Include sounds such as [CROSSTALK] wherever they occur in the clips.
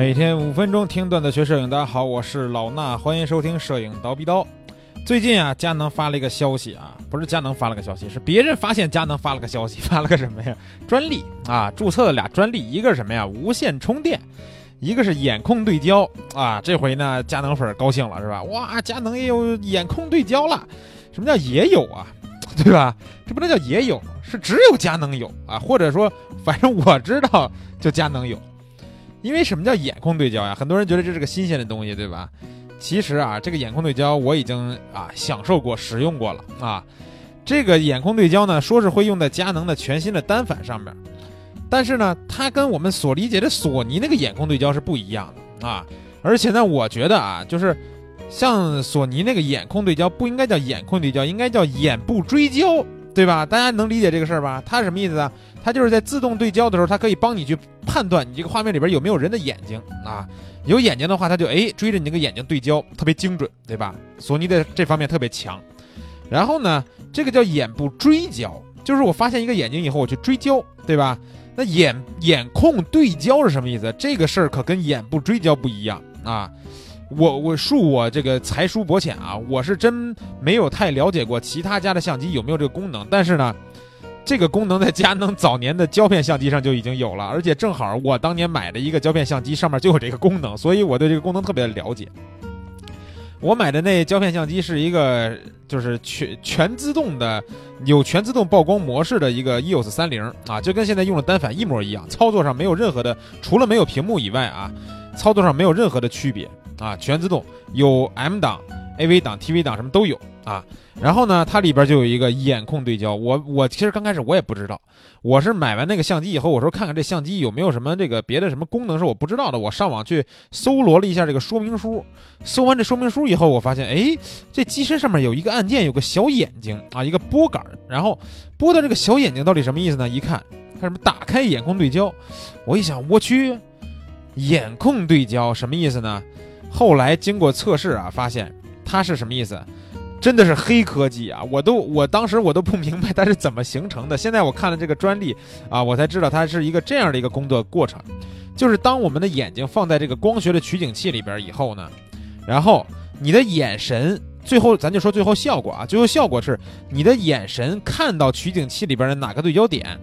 每天五分钟听段子学摄影，大家好，我是老衲，欢迎收听摄影刀逼刀。最近啊，佳能发了一个消息啊，不是佳能发了个消息，是别人发现佳能发了个消息，发了个什么呀？专利啊，注册了俩专利，一个是什么呀？无线充电，一个是眼控对焦啊。这回呢，佳能粉高兴了是吧？哇，佳能也有眼控对焦了，什么叫也有啊？[LAUGHS] 对吧？这不能叫也有，是只有佳能有啊，或者说，反正我知道就佳能有。因为什么叫眼控对焦呀？很多人觉得这是个新鲜的东西，对吧？其实啊，这个眼控对焦我已经啊享受过、使用过了啊。这个眼控对焦呢，说是会用在佳能的全新的单反上面，但是呢，它跟我们所理解的索尼那个眼控对焦是不一样的啊。而且呢，我觉得啊，就是像索尼那个眼控对焦不应该叫眼控对焦，应该叫眼部追焦，对吧？大家能理解这个事儿吧？它是什么意思啊？它就是在自动对焦的时候，它可以帮你去判断你这个画面里边有没有人的眼睛啊，有眼睛的话，它就哎追着你那个眼睛对焦，特别精准，对吧？索尼的这方面特别强。然后呢，这个叫眼部追焦，就是我发现一个眼睛以后，我去追焦，对吧？那眼眼控对焦是什么意思？这个事儿可跟眼部追焦不一样啊。我我恕我这个才疏薄浅啊，我是真没有太了解过其他家的相机有没有这个功能，但是呢。这个功能在佳能早年的胶片相机上就已经有了，而且正好我当年买的一个胶片相机上面就有这个功能，所以我对这个功能特别的了解。我买的那胶片相机是一个就是全全自动的，有全自动曝光模式的一个 EOS 三零啊，就跟现在用的单反一模一样，操作上没有任何的，除了没有屏幕以外啊，操作上没有任何的区别啊，全自动，有 M 档、AV 档、TV 档什么都有啊。然后呢，它里边就有一个眼控对焦。我我其实刚开始我也不知道，我是买完那个相机以后，我说看看这相机有没有什么这个别的什么功能是我不知道的。我上网去搜罗了一下这个说明书，搜完这说明书以后，我发现，哎，这机身上面有一个按键，有个小眼睛啊，一个拨杆，然后拨的这个小眼睛到底什么意思呢？一看，它什么打开眼控对焦，我一想，我去，眼控对焦什么意思呢？后来经过测试啊，发现它是什么意思？真的是黑科技啊！我都我当时我都不明白它是怎么形成的。现在我看了这个专利啊，我才知道它是一个这样的一个工作过程，就是当我们的眼睛放在这个光学的取景器里边以后呢，然后你的眼神最后咱就说最后效果啊，最后效果是你的眼神看到取景器里边的哪个对焦点，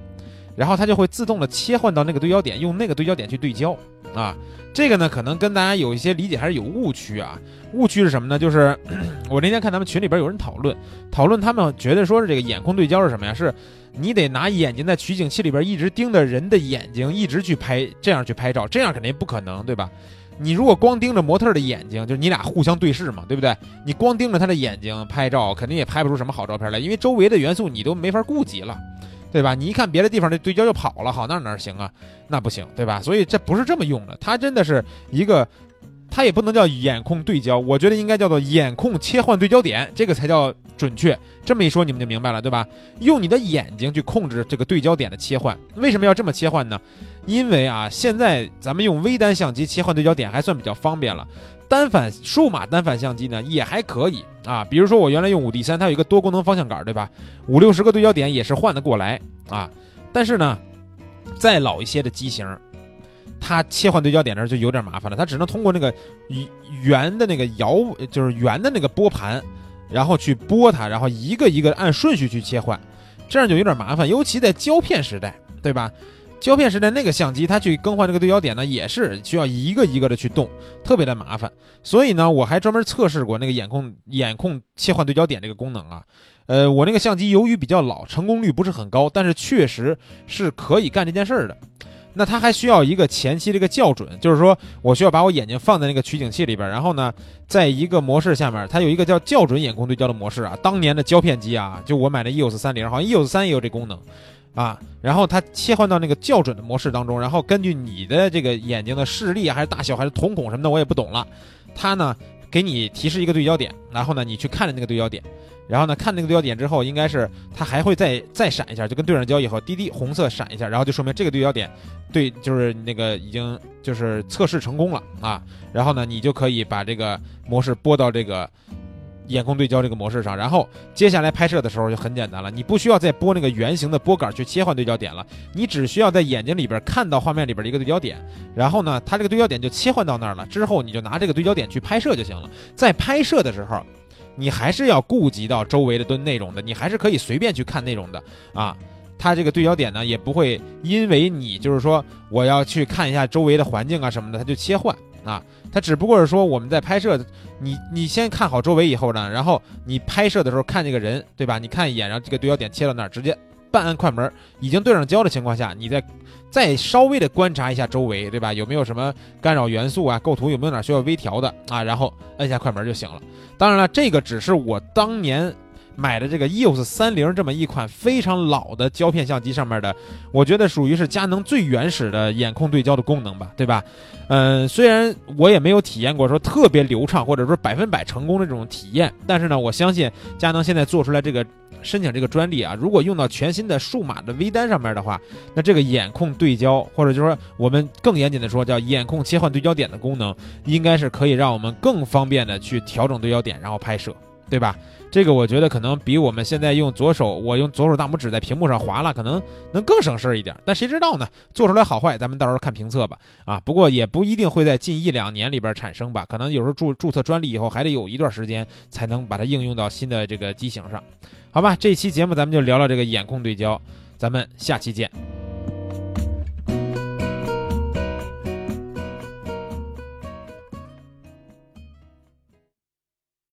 然后它就会自动的切换到那个对焦点，用那个对焦点去对焦啊。这个呢，可能跟大家有一些理解还是有误区啊。误区是什么呢？就是 [CLEARS THROAT] 我那天看他们群里边有人讨论，讨论他们觉得说是这个眼控对焦是什么呀？是你得拿眼睛在取景器里边一直盯着人的眼睛，一直去拍，这样去拍照，这样肯定不可能，对吧？你如果光盯着模特的眼睛，就是你俩互相对视嘛，对不对？你光盯着他的眼睛拍照，肯定也拍不出什么好照片来，因为周围的元素你都没法顾及了。对吧？你一看别的地方这对焦就跑了，好那哪行啊？那不行，对吧？所以这不是这么用的，它真的是一个，它也不能叫眼控对焦，我觉得应该叫做眼控切换对焦点，这个才叫准确。这么一说你们就明白了，对吧？用你的眼睛去控制这个对焦点的切换，为什么要这么切换呢？因为啊，现在咱们用微单相机切换对焦点还算比较方便了。单反数码单反相机呢也还可以啊，比如说我原来用五 D 三，它有一个多功能方向杆，对吧？五六十个对焦点也是换得过来啊。但是呢，再老一些的机型，它切换对焦点的时候就有点麻烦了，它只能通过那个圆的那个摇，就是圆的那个拨盘，然后去拨它，然后一个一个按顺序去切换，这样就有点麻烦，尤其在胶片时代，对吧？胶片时代那个相机，它去更换这个对焦点呢，也是需要一个一个的去动，特别的麻烦。所以呢，我还专门测试过那个眼控眼控切换对焦点这个功能啊。呃，我那个相机由于比较老，成功率不是很高，但是确实是可以干这件事儿的。那它还需要一个前期这个校准，就是说我需要把我眼睛放在那个取景器里边，然后呢，在一个模式下面，它有一个叫校准眼控对焦的模式啊。当年的胶片机啊，就我买的 EOS 三零，好像 EOS 三也有这功能。啊，然后它切换到那个校准的模式当中，然后根据你的这个眼睛的视力还是大小还是瞳孔什么的，我也不懂了。它呢给你提示一个对焦点，然后呢你去看着那个对焦点，然后呢看那个对焦点之后，应该是它还会再再闪一下，就跟对上焦以后滴滴红色闪一下，然后就说明这个对焦点对，就是那个已经就是测试成功了啊。然后呢你就可以把这个模式拨到这个眼控对焦这个模式上，然后接下来拍摄的时候就很简单了，你不需要再拨那个圆形的拨杆去切换对焦点了，你只需要在眼睛里边看到画面里边的一个对焦点，然后呢，它这个对焦点就切换到那儿了，之后你就拿这个对焦点去拍摄就行了。在拍摄的时候，你还是要顾及到周围的蹲内容的，你还是可以随便去看内容的啊。它这个对焦点呢，也不会因为你就是说我要去看一下周围的环境啊什么的，它就切换啊。它只不过是说我们在拍摄，你你先看好周围以后呢，然后你拍摄的时候看这个人，对吧？你看一眼，然后这个对焦点切到那儿，直接半按快门，已经对上焦的情况下，你再再稍微的观察一下周围，对吧？有没有什么干扰元素啊？构图有没有哪需要微调的啊？然后按下快门就行了。当然了，这个只是我当年。买的这个 EOS 三零这么一款非常老的胶片相机上面的，我觉得属于是佳能最原始的眼控对焦的功能吧，对吧？嗯，虽然我也没有体验过说特别流畅或者说百分百成功的这种体验，但是呢，我相信佳能现在做出来这个申请这个专利啊，如果用到全新的数码的微单上面的话，那这个眼控对焦或者就是说我们更严谨的说叫眼控切换对焦点的功能，应该是可以让我们更方便的去调整对焦点，然后拍摄。对吧？这个我觉得可能比我们现在用左手，我用左手大拇指在屏幕上划拉，可能能更省事儿一点。但谁知道呢？做出来好坏，咱们到时候看评测吧。啊，不过也不一定会在近一两年里边产生吧。可能有时候注注册专利以后，还得有一段时间才能把它应用到新的这个机型上。好吧，这期节目咱们就聊聊这个眼控对焦，咱们下期见。